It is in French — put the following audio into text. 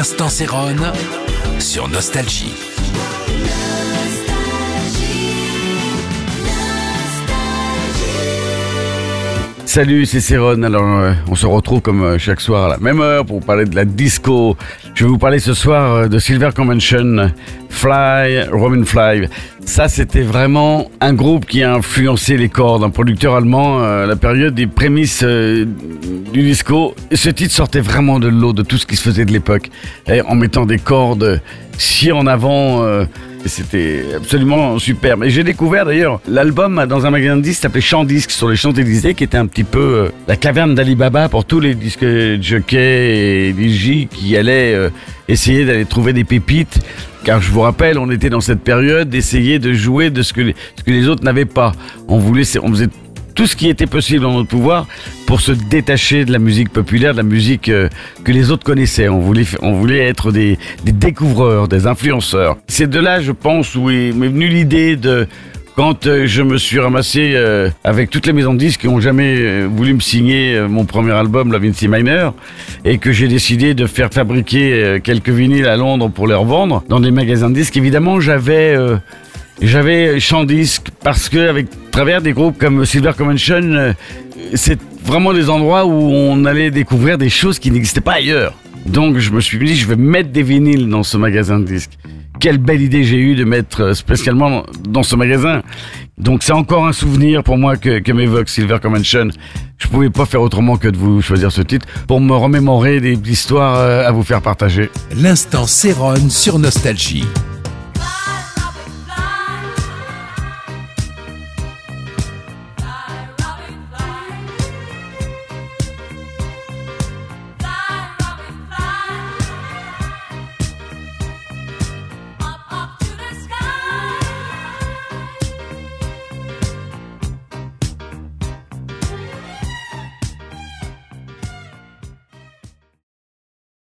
L'instant sur Nostalgie. Salut, c'est Céron. Alors, euh, on se retrouve comme euh, chaque soir à la même heure pour parler de la disco. Je vais vous parler ce soir euh, de Silver Convention, Fly, Roman Fly. Ça, c'était vraiment un groupe qui a influencé les cordes. Un producteur allemand, à la période des prémices du disco. Ce titre sortait vraiment de l'eau de tout ce qui se faisait de l'époque. En mettant des cordes si en avant. Et C'était absolument super. Mais j'ai découvert d'ailleurs l'album dans un magasin de disques s'appelait Champ Disques sur les Champs-Élysées, qui était un petit peu euh, la caverne d'Alibaba pour tous les disques jockeys et DJ qui allaient euh, essayer d'aller trouver des pépites. Car je vous rappelle, on était dans cette période d'essayer de jouer de ce que les, ce que les autres n'avaient pas. On voulait, on faisait tout ce qui était possible dans notre pouvoir pour se détacher de la musique populaire, de la musique euh, que les autres connaissaient. On voulait, on voulait être des, découvreurs, des influenceurs. C'est de là, je pense, où est- m'est venue l'idée de quand euh, je me suis ramassé euh, avec toutes les maisons de disques qui ont jamais voulu me signer mon premier album, La Vinci Minor, et que j'ai décidé de faire fabriquer quelques vinyles à Londres pour les revendre dans des magasins de disques, évidemment, j'avais j'avais champ disque parce que avec travers des groupes comme Silver Convention, euh, c'est vraiment des endroits où on allait découvrir des choses qui n'existaient pas ailleurs. Donc je me suis dit je vais mettre des vinyles dans ce magasin de disques. Quelle belle idée j'ai eue de mettre euh, spécialement dans ce magasin. Donc c'est encore un souvenir pour moi que, que m'évoque Silver Convention. Je pouvais pas faire autrement que de vous choisir ce titre pour me remémorer des histoires euh, à vous faire partager. L'instant Céron sur Nostalgie.